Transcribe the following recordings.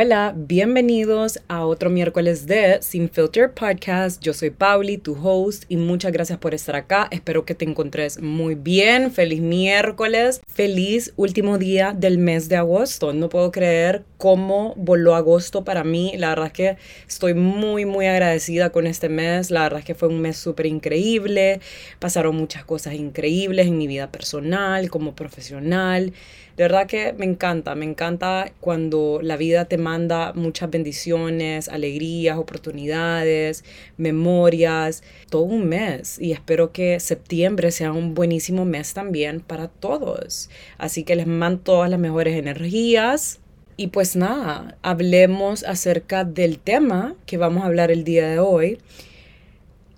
hola, bienvenidos a otro miércoles de Sin Filter Podcast. Yo soy Pauli, tu host, y muchas gracias por estar acá. Espero que te encontres muy bien. Feliz miércoles, feliz último día del mes de agosto. No puedo creer cómo voló agosto para mí. La verdad es que estoy muy, muy agradecida con este mes. La verdad es que fue un mes súper increíble. Pasaron muchas cosas increíbles en mi vida personal, como profesional. De verdad que me encanta, me encanta cuando la vida te manda muchas bendiciones, alegrías, oportunidades, memorias, todo un mes. Y espero que septiembre sea un buenísimo mes también para todos. Así que les mando todas las mejores energías. Y pues nada, hablemos acerca del tema que vamos a hablar el día de hoy,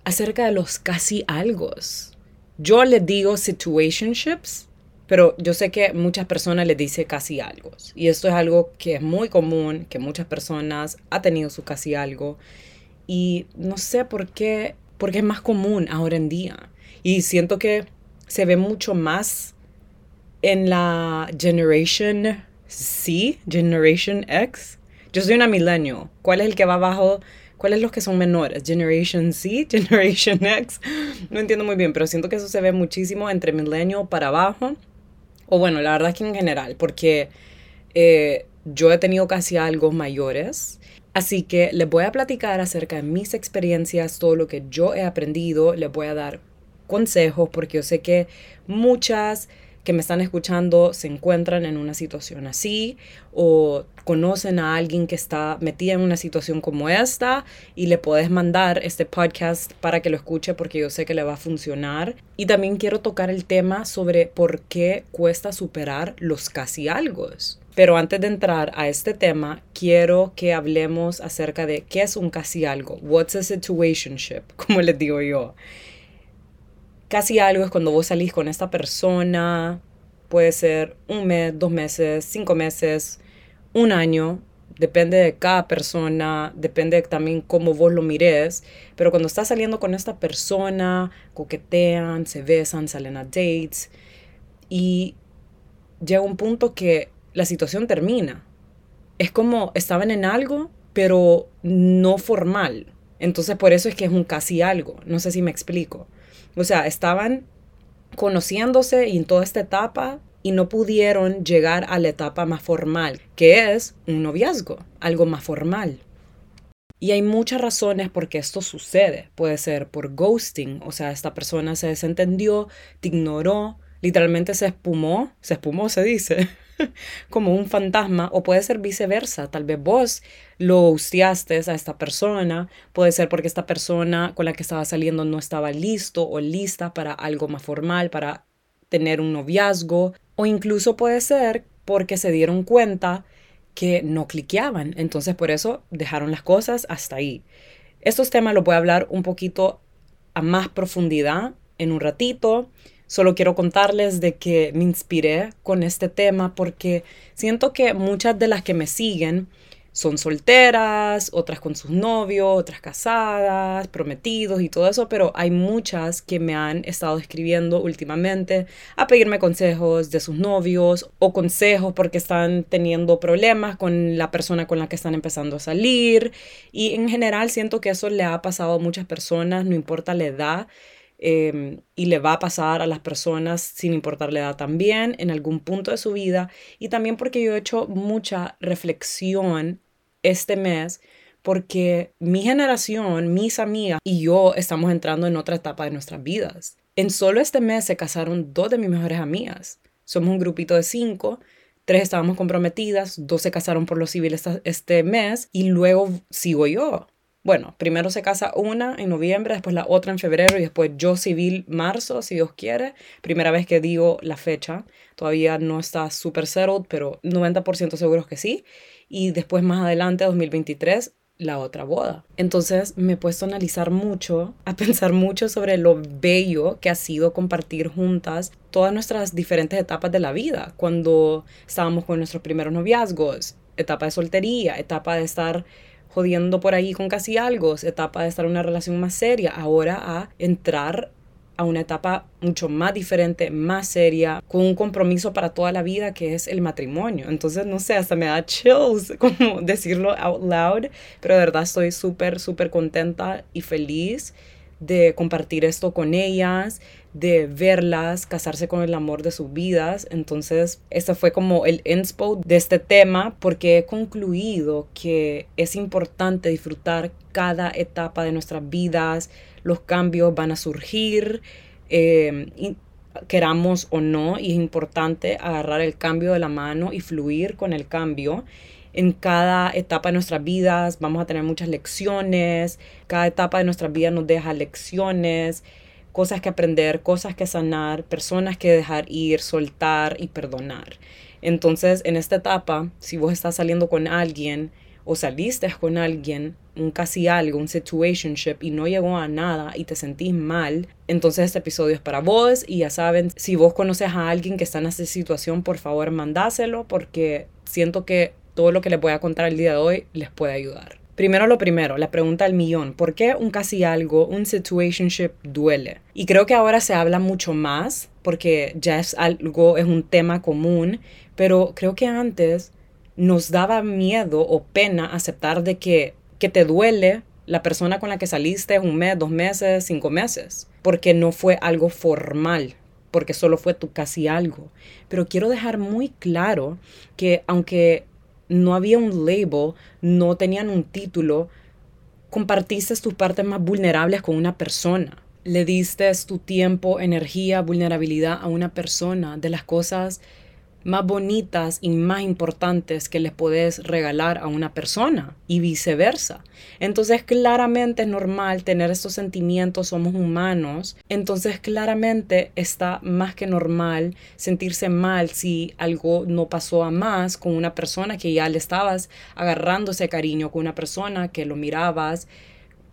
acerca de los casi algos. Yo les digo situationships pero yo sé que muchas personas les dice casi algo. Y esto es algo que es muy común, que muchas personas ha tenido su casi algo. Y no sé por qué, porque es más común ahora en día. Y siento que se ve mucho más en la Generation C, Generation X. Yo soy una milenio. ¿Cuál es el que va abajo? ¿Cuáles los que son menores? Generation C, Generation X. No entiendo muy bien, pero siento que eso se ve muchísimo entre milenio para abajo. O bueno, la verdad es que en general, porque eh, yo he tenido casi algo mayores. Así que les voy a platicar acerca de mis experiencias, todo lo que yo he aprendido. Les voy a dar consejos porque yo sé que muchas que me están escuchando se encuentran en una situación así o conocen a alguien que está metida en una situación como esta y le puedes mandar este podcast para que lo escuche porque yo sé que le va a funcionar. Y también quiero tocar el tema sobre por qué cuesta superar los casi algo. Pero antes de entrar a este tema, quiero que hablemos acerca de qué es un casi algo. What's a situationship, como les digo yo casi algo es cuando vos salís con esta persona, puede ser un mes, dos meses, cinco meses, un año, depende de cada persona, depende también cómo vos lo mires, pero cuando estás saliendo con esta persona, coquetean, se besan, salen a dates y llega un punto que la situación termina. Es como estaban en algo, pero no formal. Entonces por eso es que es un casi algo. No sé si me explico. O sea, estaban conociéndose en toda esta etapa y no pudieron llegar a la etapa más formal, que es un noviazgo, algo más formal. Y hay muchas razones por qué esto sucede. Puede ser por ghosting, o sea, esta persona se desentendió, te ignoró, literalmente se espumó, se espumó se dice, como un fantasma, o puede ser viceversa, tal vez vos lo gustiaste a esta persona, puede ser porque esta persona con la que estaba saliendo no estaba listo o lista para algo más formal, para tener un noviazgo, o incluso puede ser porque se dieron cuenta que no cliqueaban, entonces por eso dejaron las cosas hasta ahí. Estos temas los voy a hablar un poquito a más profundidad en un ratito. Solo quiero contarles de que me inspiré con este tema porque siento que muchas de las que me siguen son solteras, otras con sus novios, otras casadas, prometidos y todo eso, pero hay muchas que me han estado escribiendo últimamente a pedirme consejos de sus novios o consejos porque están teniendo problemas con la persona con la que están empezando a salir y en general siento que eso le ha pasado a muchas personas, no importa la edad. Em, y le va a pasar a las personas sin importar la edad también en algún punto de su vida y también porque yo he hecho mucha reflexión este mes porque mi generación, mis amigas y yo estamos entrando en otra etapa de nuestras vidas. En solo este mes se casaron dos de mis mejores amigas. Somos un grupito de cinco, tres estábamos comprometidas, dos se casaron por lo civil este mes y luego sigo yo. Bueno, primero se casa una en noviembre, después la otra en febrero y después yo civil marzo, si Dios quiere. Primera vez que digo la fecha. Todavía no está súper settled, pero 90% seguros que sí. Y después más adelante, 2023, la otra boda. Entonces me he puesto a analizar mucho, a pensar mucho sobre lo bello que ha sido compartir juntas todas nuestras diferentes etapas de la vida. Cuando estábamos con nuestros primeros noviazgos, etapa de soltería, etapa de estar jodiendo por ahí con casi algo, etapa de estar en una relación más seria, ahora a entrar a una etapa mucho más diferente, más seria, con un compromiso para toda la vida que es el matrimonio. Entonces, no sé, hasta me da chills como decirlo out loud, pero de verdad estoy súper, súper contenta y feliz de compartir esto con ellas, de verlas casarse con el amor de sus vidas. Entonces, este fue como el inspo de este tema porque he concluido que es importante disfrutar cada etapa de nuestras vidas. Los cambios van a surgir. Eh, queramos o no, y es importante agarrar el cambio de la mano y fluir con el cambio en cada etapa de nuestras vidas vamos a tener muchas lecciones, cada etapa de nuestras vidas nos deja lecciones, cosas que aprender, cosas que sanar, personas que dejar ir, soltar y perdonar. Entonces, en esta etapa, si vos estás saliendo con alguien o saliste con alguien, un casi algo, un situationship y no llegó a nada y te sentís mal, entonces este episodio es para vos y ya saben, si vos conoces a alguien que está en esta situación, por favor mandáselo porque siento que todo lo que les voy a contar el día de hoy les puede ayudar. Primero lo primero, la pregunta del millón, ¿por qué un casi algo, un situationship duele? Y creo que ahora se habla mucho más porque ya es algo, es un tema común, pero creo que antes nos daba miedo o pena aceptar de que, que te duele la persona con la que saliste un mes, dos meses, cinco meses, porque no fue algo formal, porque solo fue tu casi algo. Pero quiero dejar muy claro que aunque no había un label, no tenían un título, compartiste tus partes más vulnerables con una persona. Le diste tu tiempo, energía, vulnerabilidad a una persona de las cosas más bonitas y más importantes que les puedes regalar a una persona y viceversa. Entonces claramente es normal tener estos sentimientos, somos humanos, entonces claramente está más que normal sentirse mal si algo no pasó a más con una persona que ya le estabas agarrando ese cariño con una persona que lo mirabas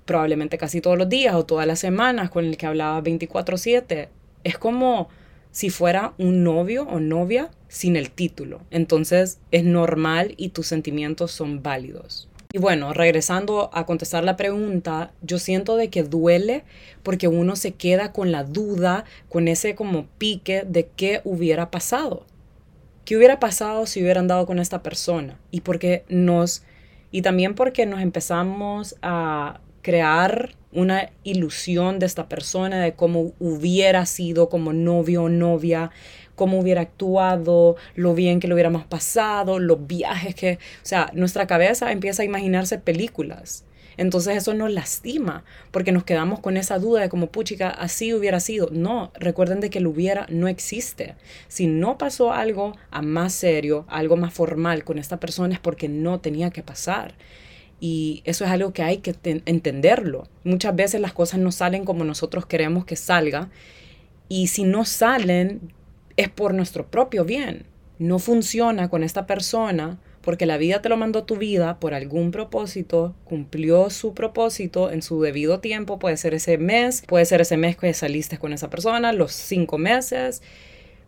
probablemente casi todos los días o todas las semanas con el que hablaba 24/7. Es como si fuera un novio o novia sin el título. Entonces es normal y tus sentimientos son válidos. Y bueno, regresando a contestar la pregunta, yo siento de que duele porque uno se queda con la duda, con ese como pique de qué hubiera pasado. ¿Qué hubiera pasado si hubiera andado con esta persona? Y porque nos y también porque nos empezamos a crear una ilusión de esta persona, de cómo hubiera sido como novio o novia, cómo hubiera actuado, lo bien que lo hubiéramos pasado, los viajes que, o sea, nuestra cabeza empieza a imaginarse películas. Entonces eso nos lastima porque nos quedamos con esa duda de como, puchica, así hubiera sido. No, recuerden de que lo hubiera no existe. Si no pasó algo a más serio, algo más formal con esta persona es porque no tenía que pasar. Y eso es algo que hay que entenderlo. Muchas veces las cosas no salen como nosotros queremos que salga. Y si no salen, es por nuestro propio bien. No funciona con esta persona porque la vida te lo mandó tu vida por algún propósito, cumplió su propósito en su debido tiempo, puede ser ese mes, puede ser ese mes que saliste con esa persona, los cinco meses,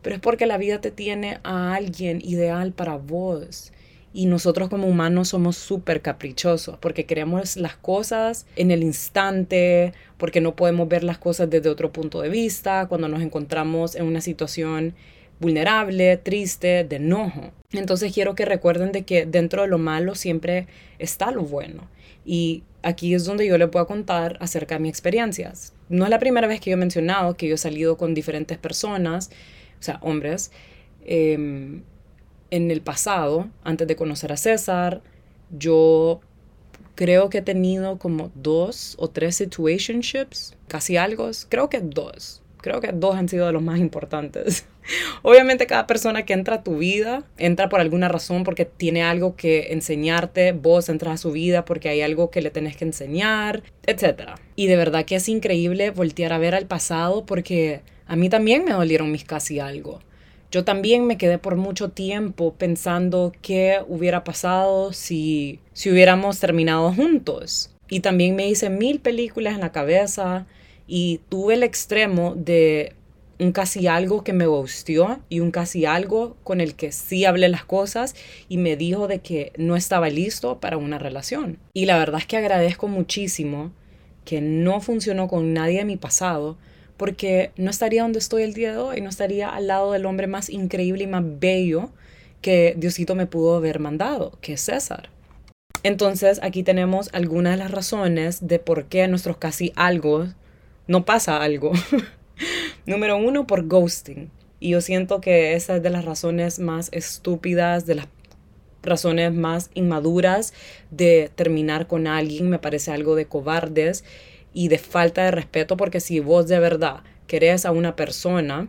pero es porque la vida te tiene a alguien ideal para vos. Y nosotros como humanos somos súper caprichosos porque queremos las cosas en el instante, porque no podemos ver las cosas desde otro punto de vista, cuando nos encontramos en una situación vulnerable, triste, de enojo. Entonces quiero que recuerden de que dentro de lo malo siempre está lo bueno. Y aquí es donde yo les a contar acerca de mis experiencias. No es la primera vez que yo he mencionado que yo he salido con diferentes personas, o sea, hombres, eh, en el pasado, antes de conocer a César, yo creo que he tenido como dos o tres situationships, casi algo, creo que dos. Creo que dos han sido de los más importantes. Obviamente cada persona que entra a tu vida entra por alguna razón porque tiene algo que enseñarte, vos entras a su vida porque hay algo que le tenés que enseñar, etc. Y de verdad que es increíble voltear a ver al pasado porque a mí también me dolieron mis casi algo. Yo también me quedé por mucho tiempo pensando qué hubiera pasado si, si hubiéramos terminado juntos. Y también me hice mil películas en la cabeza y tuve el extremo de un casi algo que me gustió y un casi algo con el que sí hablé las cosas y me dijo de que no estaba listo para una relación. Y la verdad es que agradezco muchísimo que no funcionó con nadie de mi pasado porque no estaría donde estoy el día de hoy, no estaría al lado del hombre más increíble y más bello que Diosito me pudo haber mandado, que es César. Entonces aquí tenemos algunas de las razones de por qué nuestros casi algo no pasa algo. Número uno, por ghosting. Y yo siento que esa es de las razones más estúpidas, de las razones más inmaduras de terminar con alguien. Me parece algo de cobardes y de falta de respeto porque si vos de verdad querés a una persona,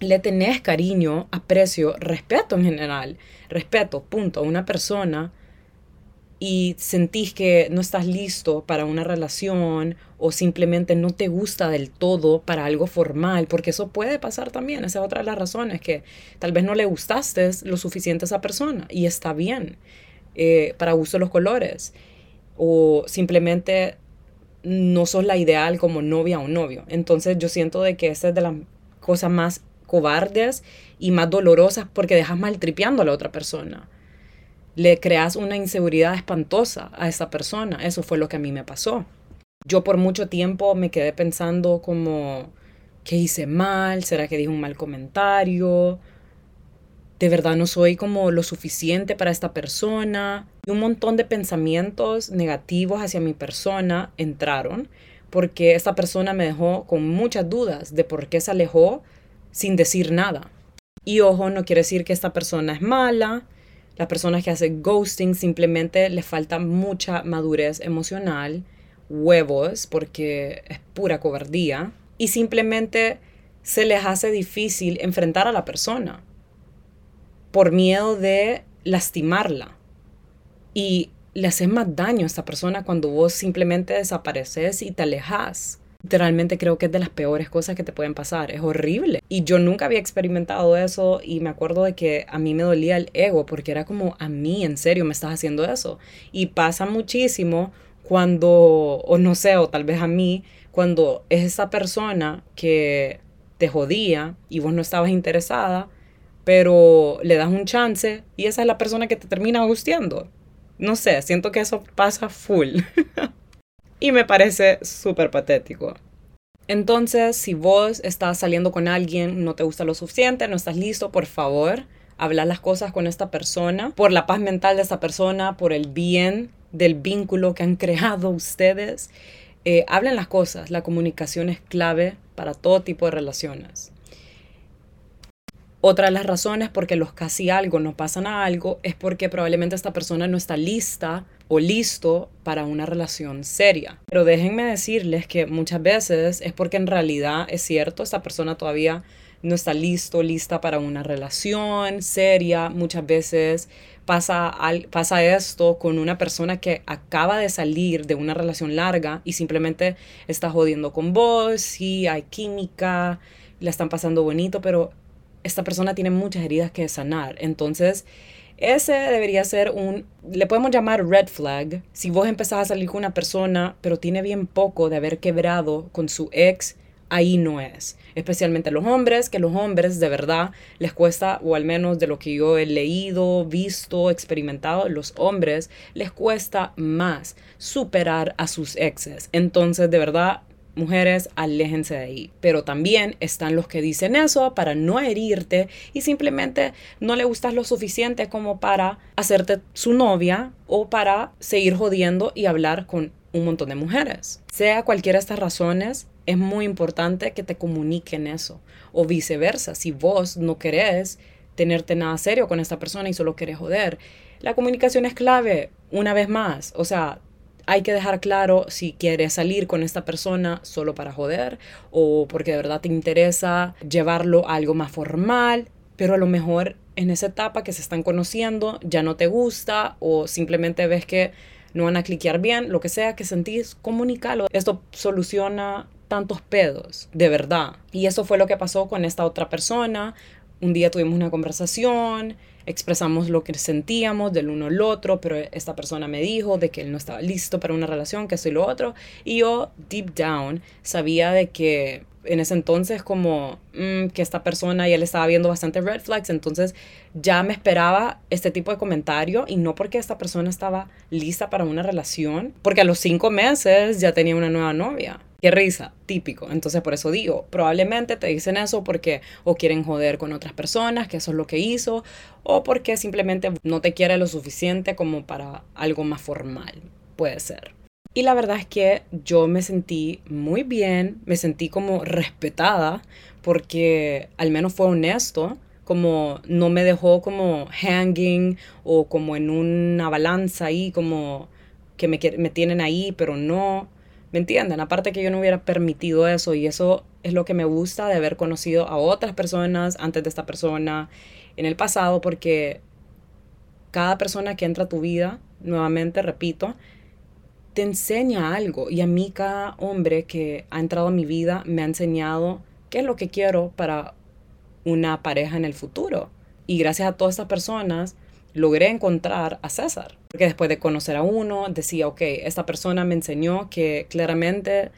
le tenés cariño, aprecio, respeto en general, respeto, punto, a una persona y sentís que no estás listo para una relación o simplemente no te gusta del todo para algo formal, porque eso puede pasar también, esa es otra de las razones, que tal vez no le gustaste lo suficiente a esa persona y está bien, eh, para gusto los colores, o simplemente no sos la ideal como novia o novio. Entonces yo siento de que esa es de las cosas más cobardes y más dolorosas porque dejas maltripeando a la otra persona le creas una inseguridad espantosa a esa persona. Eso fue lo que a mí me pasó. Yo por mucho tiempo me quedé pensando como, ¿qué hice mal? ¿Será que dije un mal comentario? ¿De verdad no soy como lo suficiente para esta persona? Y un montón de pensamientos negativos hacia mi persona entraron porque esta persona me dejó con muchas dudas de por qué se alejó sin decir nada. Y ojo, no quiere decir que esta persona es mala, las personas que hacen ghosting simplemente les falta mucha madurez emocional, huevos, porque es pura cobardía, y simplemente se les hace difícil enfrentar a la persona por miedo de lastimarla. Y le haces más daño a esta persona cuando vos simplemente desapareces y te alejas literalmente creo que es de las peores cosas que te pueden pasar. Es horrible. Y yo nunca había experimentado eso y me acuerdo de que a mí me dolía el ego porque era como, a mí, en serio, me estás haciendo eso. Y pasa muchísimo cuando, o no sé, o tal vez a mí, cuando es esa persona que te jodía y vos no estabas interesada, pero le das un chance y esa es la persona que te termina gusteando. No sé, siento que eso pasa full. y me parece súper patético. Entonces, si vos estás saliendo con alguien, no te gusta lo suficiente, no estás listo, por favor, habla las cosas con esta persona, por la paz mental de esta persona, por el bien del vínculo que han creado ustedes. Eh, hablen las cosas, la comunicación es clave para todo tipo de relaciones. Otra de las razones por que los casi algo no pasan a algo es porque probablemente esta persona no está lista o listo para una relación seria. Pero déjenme decirles que muchas veces es porque en realidad es cierto, esta persona todavía no está listo, lista para una relación seria. Muchas veces pasa, pasa esto con una persona que acaba de salir de una relación larga y simplemente está jodiendo con vos, sí, hay química, la están pasando bonito, pero esta persona tiene muchas heridas que sanar. Entonces, ese debería ser un, le podemos llamar red flag. Si vos empezás a salir con una persona, pero tiene bien poco de haber quebrado con su ex, ahí no es. Especialmente los hombres, que los hombres de verdad les cuesta, o al menos de lo que yo he leído, visto, experimentado, los hombres les cuesta más superar a sus exes. Entonces, de verdad, Mujeres, aléjense de ahí. Pero también están los que dicen eso para no herirte y simplemente no le gustas lo suficiente como para hacerte su novia o para seguir jodiendo y hablar con un montón de mujeres. Sea cualquiera de estas razones, es muy importante que te comuniquen eso. O viceversa, si vos no querés tenerte nada serio con esta persona y solo querés joder, la comunicación es clave, una vez más. O sea, hay que dejar claro si quieres salir con esta persona solo para joder o porque de verdad te interesa llevarlo a algo más formal, pero a lo mejor en esa etapa que se están conociendo ya no te gusta o simplemente ves que no van a cliquear bien, lo que sea que sentís, comunícalo. Esto soluciona tantos pedos, de verdad. Y eso fue lo que pasó con esta otra persona. Un día tuvimos una conversación, expresamos lo que sentíamos del uno al otro, pero esta persona me dijo de que él no estaba listo para una relación, que eso y lo otro, y yo deep down sabía de que en ese entonces como mm, que esta persona ya le estaba viendo bastante red flags, entonces ya me esperaba este tipo de comentario y no porque esta persona estaba lista para una relación, porque a los cinco meses ya tenía una nueva novia Risa, típico. Entonces por eso digo, probablemente te dicen eso porque o quieren joder con otras personas, que eso es lo que hizo, o porque simplemente no te quiere lo suficiente como para algo más formal. Puede ser. Y la verdad es que yo me sentí muy bien, me sentí como respetada porque al menos fue honesto, como no me dejó como hanging o como en una balanza ahí, como que me, me tienen ahí, pero no. ¿Me entienden? Aparte que yo no hubiera permitido eso y eso es lo que me gusta de haber conocido a otras personas antes de esta persona en el pasado porque cada persona que entra a tu vida, nuevamente repito, te enseña algo y a mí cada hombre que ha entrado a mi vida me ha enseñado qué es lo que quiero para una pareja en el futuro. Y gracias a todas estas personas logré encontrar a César. Porque después de conocer a uno, decía, ok, esta persona me enseñó que claramente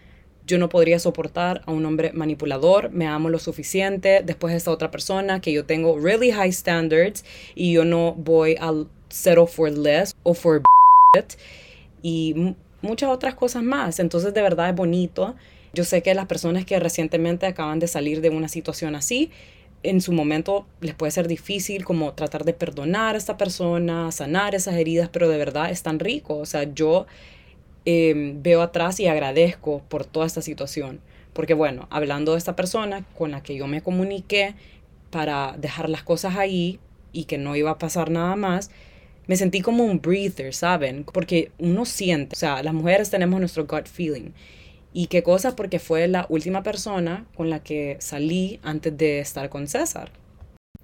yo no podría soportar a un hombre manipulador, me amo lo suficiente, después esta otra persona que yo tengo really high standards y yo no voy a settle for less o for y muchas otras cosas más. Entonces de verdad es bonito. Yo sé que las personas que recientemente acaban de salir de una situación así, en su momento les puede ser difícil como tratar de perdonar a esta persona, sanar esas heridas, pero de verdad es tan rico. O sea, yo em, veo atrás y agradezco por toda esta situación. Porque bueno, hablando de esta persona con la que yo me comuniqué para dejar las cosas ahí y que no iba a pasar nada más, me sentí como un breather, ¿saben? Porque uno siente, o sea, las mujeres tenemos nuestro gut feeling ¿Y qué cosa? Porque fue la última persona con la que salí antes de estar con César.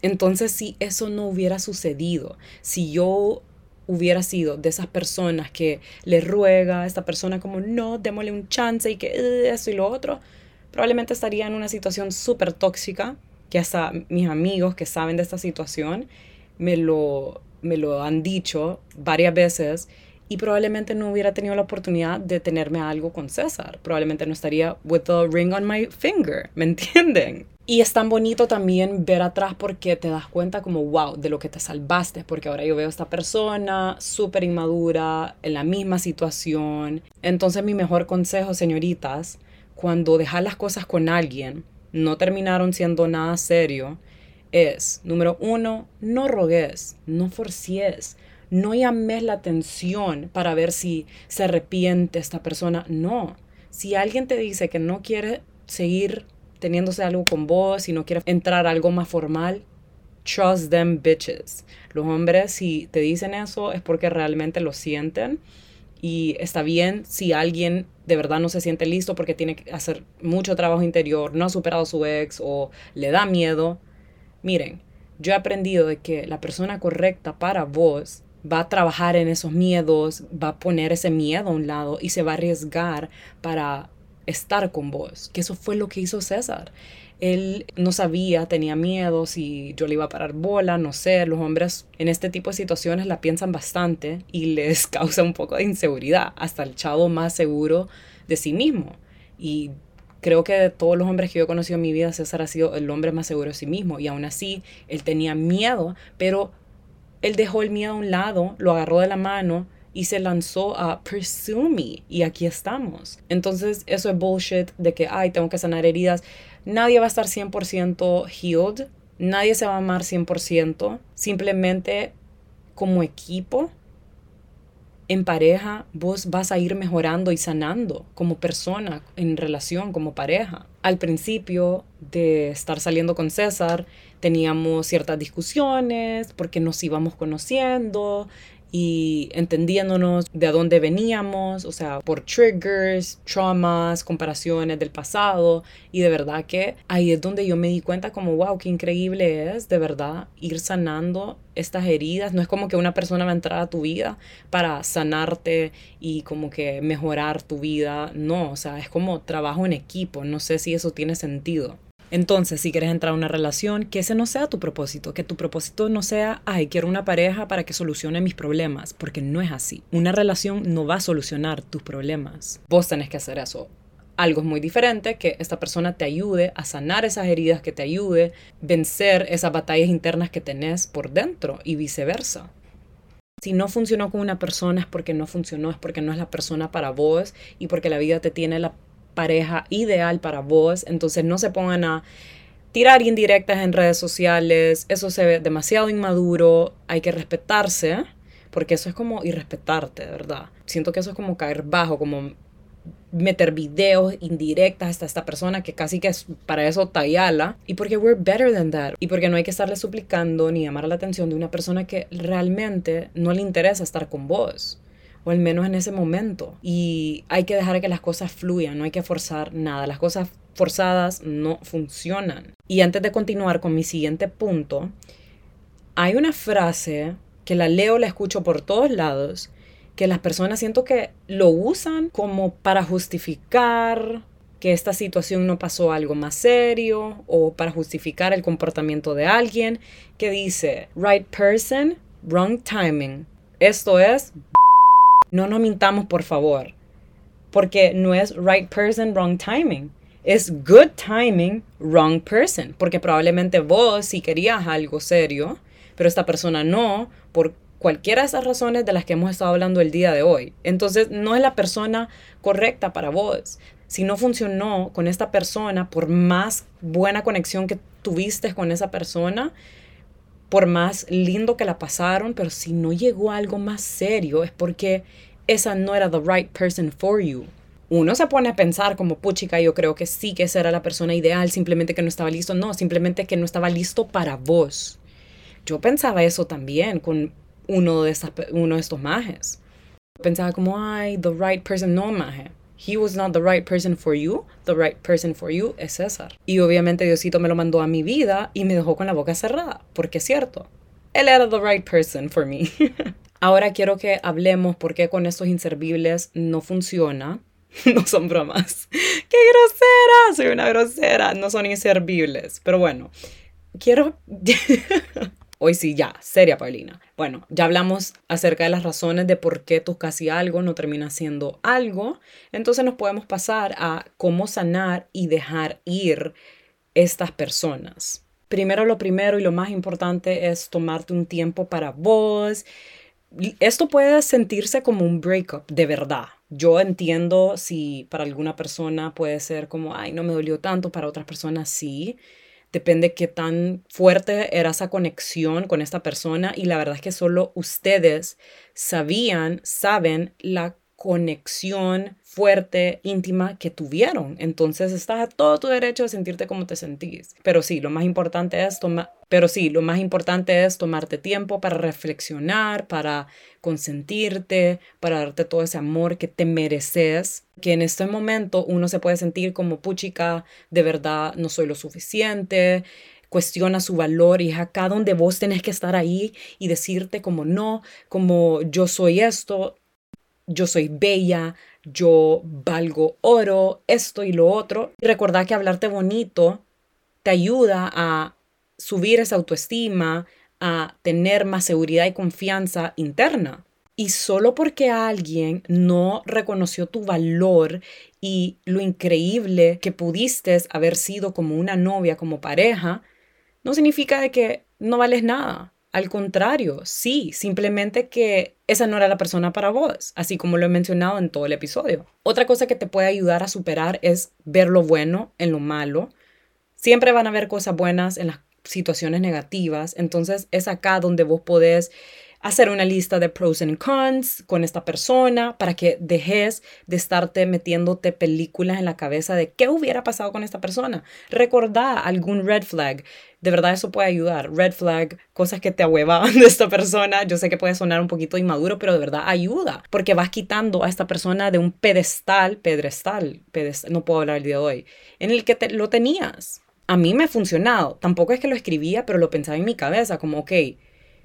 Entonces, si eso no hubiera sucedido, si yo hubiera sido de esas personas que le ruega a esta persona como no, démosle un chance y que eh, eso y lo otro, probablemente estaría en una situación súper tóxica, que hasta mis amigos que saben de esta situación me lo, me lo han dicho varias veces y probablemente no hubiera tenido la oportunidad de tenerme algo con César. Probablemente no estaría with the ring on my finger, ¿me entienden? Y es tan bonito también ver atrás porque te das cuenta como, wow, de lo que te salvaste, porque ahora yo veo a esta persona súper inmadura, en la misma situación. Entonces mi mejor consejo, señoritas, cuando dejas las cosas con alguien, no terminaron siendo nada serio, es, número uno, no rogues, no forcies no llames la atención para ver si se arrepiente esta persona. No. Si alguien te dice que no quiere seguir teniéndose algo con vos, y no quiere entrar a algo más formal, trust them bitches. Los hombres, si te dicen eso, es porque realmente lo sienten. Y está bien si alguien de verdad no se siente listo porque tiene que hacer mucho trabajo interior, no ha superado su ex o le da miedo. Miren, yo he aprendido de que la persona correcta para vos va a trabajar en esos miedos, va a poner ese miedo a un lado y se va a arriesgar para estar con vos, que eso fue lo que hizo César. Él no sabía, tenía miedo si yo le iba a parar bola, no sé, los hombres en este tipo de situaciones la piensan bastante y les causa un poco de inseguridad, hasta el chavo más seguro de sí mismo. Y creo que de todos los hombres que yo he conocido en mi vida, César ha sido el hombre más seguro de sí mismo y aún así él tenía miedo, pero él dejó el miedo a un lado, lo agarró de la mano y se lanzó a Pursue Me. Y aquí estamos. Entonces, eso es bullshit de que, ay, tengo que sanar heridas. Nadie va a estar 100% healed. Nadie se va a amar 100%. Simplemente como equipo, en pareja, vos vas a ir mejorando y sanando como persona, en relación, como pareja. Al principio de estar saliendo con César, teníamos ciertas discusiones porque nos íbamos conociendo y entendiéndonos de dónde veníamos, o sea, por triggers, traumas, comparaciones del pasado y de verdad que ahí es donde yo me di cuenta como, wow, qué increíble es de verdad ir sanando estas heridas. No es como que una persona va a entrar a tu vida para sanarte y como que mejorar tu vida, no, o sea, es como trabajo en equipo, no sé si eso tiene sentido. Entonces, si quieres entrar a una relación, que ese no sea tu propósito, que tu propósito no sea, ay, quiero una pareja para que solucione mis problemas, porque no es así. Una relación no va a solucionar tus problemas. Vos tenés que hacer eso. Algo es muy diferente, que esta persona te ayude a sanar esas heridas, que te ayude a vencer esas batallas internas que tenés por dentro y viceversa. Si no funcionó con una persona es porque no funcionó, es porque no es la persona para vos y porque la vida te tiene la pareja ideal para vos. Entonces no se pongan a tirar indirectas en redes sociales. Eso se ve demasiado inmaduro. Hay que respetarse. Porque eso es como irrespetarte, de verdad. Siento que eso es como caer bajo, como meter videos indirectas hasta esta persona que casi que es para eso tallala y porque we're better than that y porque no hay que estarle suplicando ni llamar la atención de una persona que realmente no le interesa estar con vos o al menos en ese momento. Y hay que dejar que las cosas fluyan no hay que forzar nada. Las cosas forzadas no funcionan. Y antes de continuar con mi siguiente punto hay una frase que la leo la escucho por todos lados que las personas siento que lo usan como para justificar que esta situación no pasó algo más serio o para justificar el comportamiento de alguien que dice right person, wrong timing. Esto es no nos mintamos por favor, porque no es right person, wrong timing. Es good timing, wrong person, porque probablemente vos si querías algo serio, pero esta persona no, por cualquiera de esas razones de las que hemos estado hablando el día de hoy. Entonces, no es la persona correcta para vos. Si no funcionó con esta persona, por más buena conexión que tuviste con esa persona, por más lindo que la pasaron, pero si no llegó a algo más serio, es porque esa no era the right person for you. Uno se pone a pensar como, puchica, yo creo que sí que esa era la persona ideal, simplemente que no estaba listo. No, simplemente que no estaba listo para vos. Yo pensaba eso también con uno de, esas, uno de estos majes. Pensaba como, ay, the right person, no maje. He was not the right person for you. The right person for you es César. Y obviamente Diosito me lo mandó a mi vida y me dejó con la boca cerrada, porque es cierto. Él era the right person for me. Ahora quiero que hablemos por qué con estos inservibles no funciona. no son bromas. ¡Qué grosera! Soy una grosera. No son inservibles. Pero bueno, quiero... Hoy sí, ya, seria Paulina. Bueno, ya hablamos acerca de las razones de por qué tú casi algo no termina siendo algo. Entonces nos podemos pasar a cómo sanar y dejar ir estas personas. Primero lo primero y lo más importante es tomarte un tiempo para vos. Esto puede sentirse como un breakup, de verdad. Yo entiendo si para alguna persona puede ser como, ay, no me dolió tanto, para otras personas sí depende qué tan fuerte era esa conexión con esta persona y la verdad es que solo ustedes sabían, saben la conexión fuerte, íntima que tuvieron. Entonces estás a todo tu derecho de sentirte como te sentís. Pero sí, lo más importante es tomar, pero sí, lo más importante es tomarte tiempo para reflexionar, para consentirte, para darte todo ese amor que te mereces. Que en este momento uno se puede sentir como puchica, de verdad no soy lo suficiente, cuestiona su valor y es acá donde vos tenés que estar ahí y decirte como no, como yo soy esto, yo soy bella, yo valgo oro, esto y lo otro. Y que hablarte bonito te ayuda a subir esa autoestima, a tener más seguridad y confianza interna. Y solo porque alguien no reconoció tu valor y lo increíble que pudiste haber sido como una novia, como pareja, no significa de que no vales nada. Al contrario, sí, simplemente que esa no era la persona para vos, así como lo he mencionado en todo el episodio. Otra cosa que te puede ayudar a superar es ver lo bueno en lo malo. Siempre van a haber cosas buenas en las situaciones negativas, entonces es acá donde vos podés hacer una lista de pros and cons con esta persona para que dejes de estarte metiéndote películas en la cabeza de qué hubiera pasado con esta persona. Recordá algún red flag. De verdad eso puede ayudar. Red flag, cosas que te ahuevaban de esta persona. Yo sé que puede sonar un poquito inmaduro, pero de verdad ayuda. Porque vas quitando a esta persona de un pedestal, pedestal, pedestal no puedo hablar el día de hoy, en el que te, lo tenías. A mí me ha funcionado. Tampoco es que lo escribía, pero lo pensaba en mi cabeza, como, ok,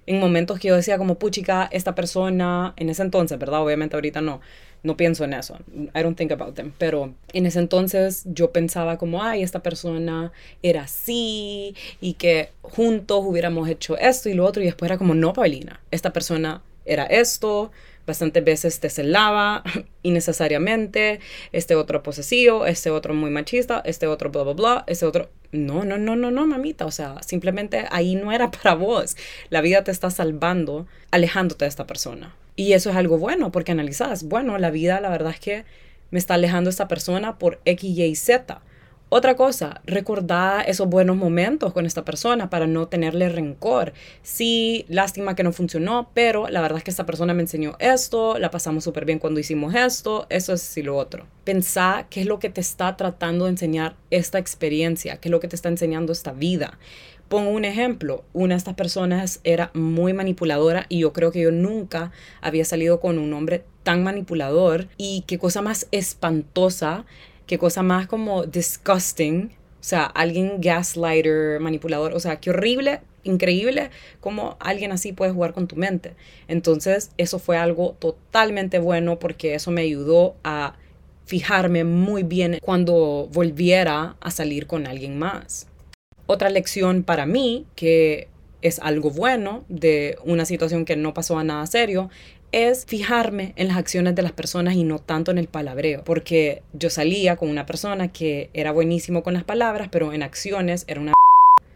en momentos que yo decía como, puchica, esta persona, en ese entonces, ¿verdad? Obviamente ahorita no, no pienso en eso. I don't think about them. Pero en ese entonces yo pensaba como, ay, esta persona era así y que juntos hubiéramos hecho esto y lo otro. Y después era como, no, Paulina, esta persona era esto, bastantes veces te celaba innecesariamente, este otro posesivo, este otro muy machista, este otro bla, bla, bla, este otro... No, no, no, no, no, mamita, o sea, simplemente ahí no era para vos. La vida te está salvando, alejándote de esta persona. Y eso es algo bueno, porque analizás, bueno, la vida la verdad es que me está alejando esta persona por X, Y, Z. Otra cosa, recordar esos buenos momentos con esta persona para no tenerle rencor. Sí, lástima que no funcionó, pero la verdad es que esta persona me enseñó esto, la pasamos súper bien cuando hicimos esto, eso es y lo otro. Pensá qué es lo que te está tratando de enseñar esta experiencia, qué es lo que te está enseñando esta vida. Pongo un ejemplo, una de estas personas era muy manipuladora y yo creo que yo nunca había salido con un hombre tan manipulador y qué cosa más espantosa qué cosa más como disgusting. O sea, alguien gaslighter, manipulador. O sea, qué horrible, increíble cómo alguien así puede jugar con tu mente. Entonces, eso fue algo totalmente bueno porque eso me ayudó a fijarme muy bien cuando volviera a salir con alguien más. Otra lección para mí, que es algo bueno de una situación que no pasó a nada serio, es fijarme en las acciones de las personas y no tanto en el palabreo, porque yo salía con una persona que era buenísimo con las palabras, pero en acciones era una...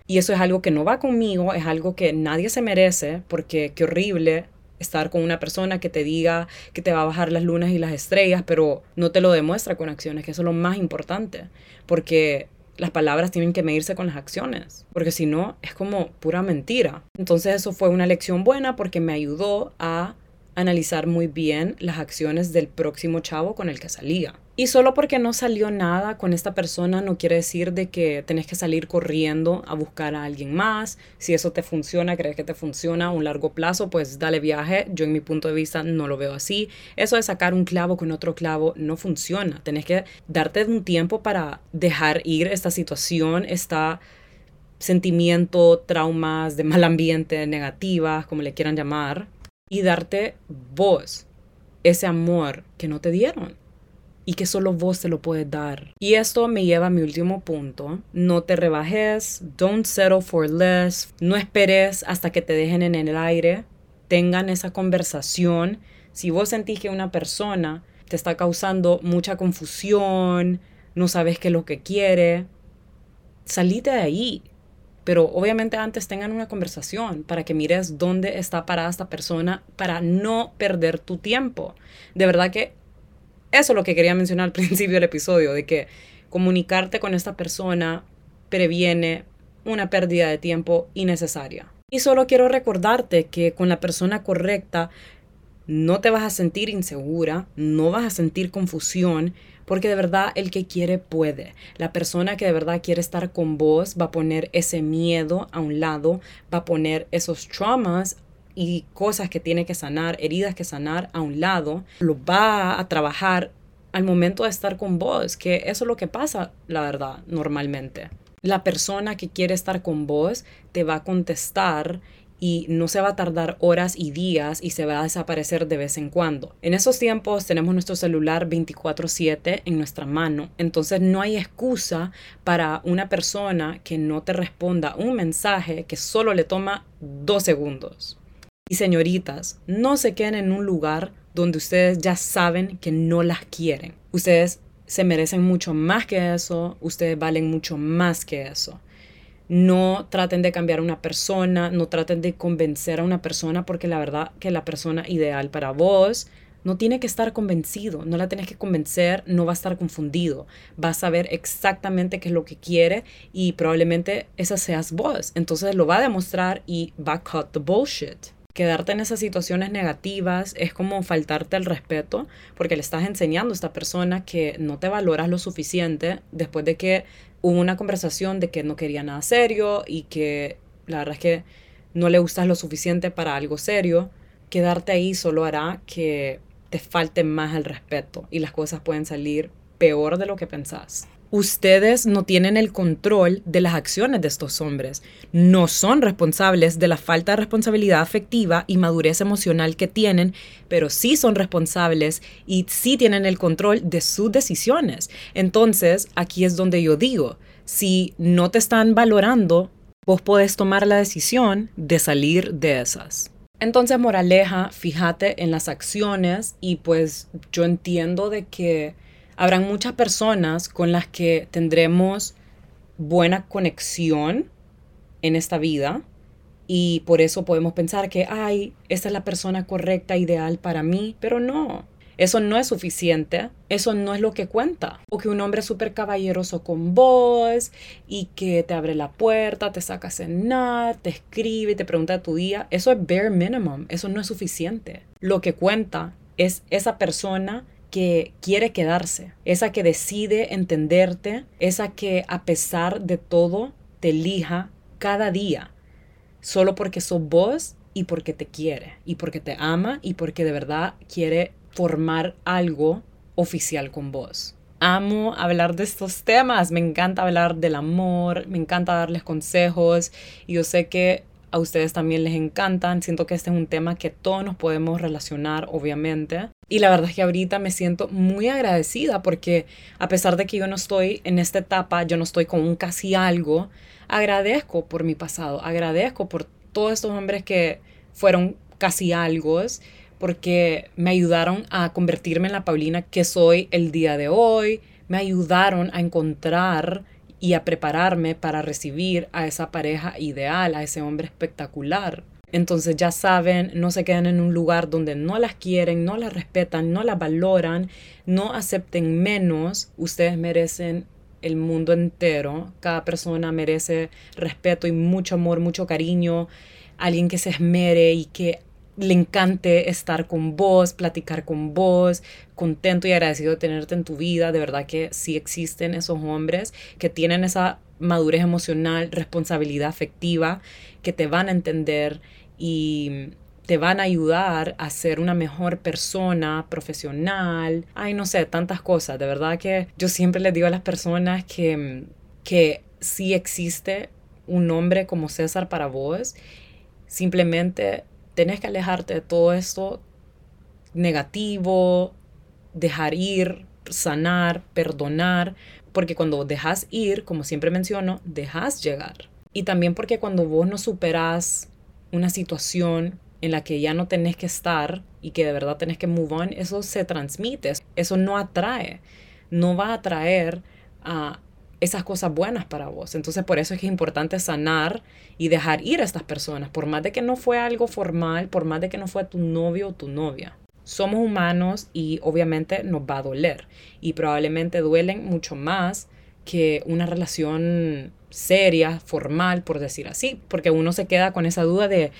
Y eso es algo que no va conmigo, es algo que nadie se merece, porque qué horrible estar con una persona que te diga que te va a bajar las lunas y las estrellas, pero no te lo demuestra con acciones, que eso es lo más importante, porque las palabras tienen que medirse con las acciones, porque si no es como pura mentira. Entonces eso fue una lección buena porque me ayudó a analizar muy bien las acciones del próximo chavo con el que salía. Y solo porque no salió nada con esta persona no quiere decir de que tenés que salir corriendo a buscar a alguien más. Si eso te funciona, crees que te funciona a un largo plazo, pues dale viaje. Yo en mi punto de vista no lo veo así. Eso de sacar un clavo con otro clavo no funciona. Tenés que darte un tiempo para dejar ir esta situación, esta sentimiento, traumas de mal ambiente, negativas, como le quieran llamar, y darte vos ese amor que no te dieron y que solo vos te lo puedes dar. Y esto me lleva a mi último punto. No te rebajes, don't settle for less, no esperes hasta que te dejen en el aire, tengan esa conversación. Si vos sentís que una persona te está causando mucha confusión, no sabes qué es lo que quiere, salite de ahí. Pero obviamente antes tengan una conversación para que mires dónde está parada esta persona para no perder tu tiempo. De verdad que eso es lo que quería mencionar al principio del episodio, de que comunicarte con esta persona previene una pérdida de tiempo innecesaria. Y solo quiero recordarte que con la persona correcta no te vas a sentir insegura, no vas a sentir confusión, porque de verdad el que quiere puede. La persona que de verdad quiere estar con vos va a poner ese miedo a un lado, va a poner esos traumas y cosas que tiene que sanar, heridas que sanar a un lado, lo va a trabajar al momento de estar con vos, que eso es lo que pasa, la verdad, normalmente. La persona que quiere estar con vos te va a contestar y no se va a tardar horas y días y se va a desaparecer de vez en cuando. En esos tiempos tenemos nuestro celular 24/7 en nuestra mano, entonces no hay excusa para una persona que no te responda un mensaje que solo le toma dos segundos. Y señoritas, no se queden en un lugar donde ustedes ya saben que no las quieren. Ustedes se merecen mucho más que eso, ustedes valen mucho más que eso. No traten de cambiar a una persona, no traten de convencer a una persona porque la verdad que la persona ideal para vos no tiene que estar convencido, no la tienes que convencer, no va a estar confundido, va a saber exactamente qué es lo que quiere y probablemente esa seas vos. Entonces lo va a demostrar y va a cut the bullshit. Quedarte en esas situaciones negativas es como faltarte el respeto porque le estás enseñando a esta persona que no te valoras lo suficiente después de que hubo una conversación de que no quería nada serio y que la verdad es que no le gustas lo suficiente para algo serio, quedarte ahí solo hará que te falte más el respeto y las cosas pueden salir peor de lo que pensás. Ustedes no tienen el control de las acciones de estos hombres. No son responsables de la falta de responsabilidad afectiva y madurez emocional que tienen, pero sí son responsables y sí tienen el control de sus decisiones. Entonces, aquí es donde yo digo, si no te están valorando, vos podés tomar la decisión de salir de esas. Entonces, moraleja, fíjate en las acciones y pues yo entiendo de que habrán muchas personas con las que tendremos buena conexión en esta vida y por eso podemos pensar que, ay, esta es la persona correcta, ideal para mí, pero no. Eso no es suficiente, eso no es lo que cuenta. O que un hombre es súper caballeroso con vos y que te abre la puerta, te saca a cenar, te escribe, te pregunta tu día. Eso es bare minimum, eso no es suficiente. Lo que cuenta es esa persona que quiere quedarse, esa que decide entenderte, esa que a pesar de todo te elija cada día, solo porque sos vos y porque te quiere, y porque te ama y porque de verdad quiere formar algo oficial con vos. Amo hablar de estos temas, me encanta hablar del amor, me encanta darles consejos y yo sé que a ustedes también les encantan. Siento que este es un tema que todos nos podemos relacionar, obviamente. Y la verdad es que ahorita me siento muy agradecida porque a pesar de que yo no estoy en esta etapa, yo no estoy con un casi algo, agradezco por mi pasado, agradezco por todos estos hombres que fueron casi algo, porque me ayudaron a convertirme en la Paulina que soy el día de hoy, me ayudaron a encontrar y a prepararme para recibir a esa pareja ideal, a ese hombre espectacular. Entonces ya saben, no se queden en un lugar donde no las quieren, no las respetan, no las valoran, no acepten menos. Ustedes merecen el mundo entero. Cada persona merece respeto y mucho amor, mucho cariño. Alguien que se esmere y que le encante estar con vos, platicar con vos, contento y agradecido de tenerte en tu vida. De verdad que sí existen esos hombres que tienen esa madurez emocional, responsabilidad afectiva, que te van a entender y te van a ayudar a ser una mejor persona, profesional. Ay, no sé, tantas cosas. De verdad que yo siempre les digo a las personas que, que sí existe un hombre como César para vos. Simplemente tenés que alejarte de todo esto negativo, dejar ir, sanar, perdonar, porque cuando dejas ir, como siempre menciono, dejas llegar. Y también porque cuando vos no superas una situación en la que ya no tenés que estar y que de verdad tenés que move on, eso se transmite, eso no atrae, no va a atraer a esas cosas buenas para vos. Entonces por eso es que es importante sanar y dejar ir a estas personas, por más de que no fue algo formal, por más de que no fue tu novio o tu novia. Somos humanos y obviamente nos va a doler y probablemente duelen mucho más que una relación seria, formal, por decir así, porque uno se queda con esa duda de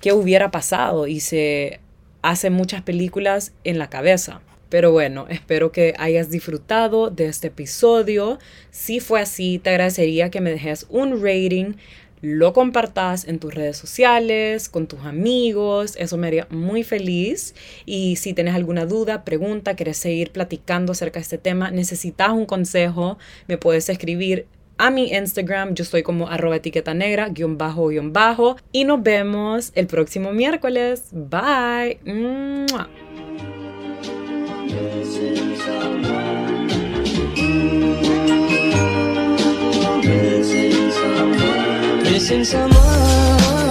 qué hubiera pasado y se hace muchas películas en la cabeza. Pero bueno, espero que hayas disfrutado de este episodio. Si fue así, te agradecería que me dejes un rating, lo compartas en tus redes sociales, con tus amigos, eso me haría muy feliz. Y si tienes alguna duda, pregunta, quieres seguir platicando acerca de este tema, necesitas un consejo, me puedes escribir a mi Instagram. Yo estoy como arroba etiqueta negra, guion bajo, guion bajo. Y nos vemos el próximo miércoles. Bye. Missing someone.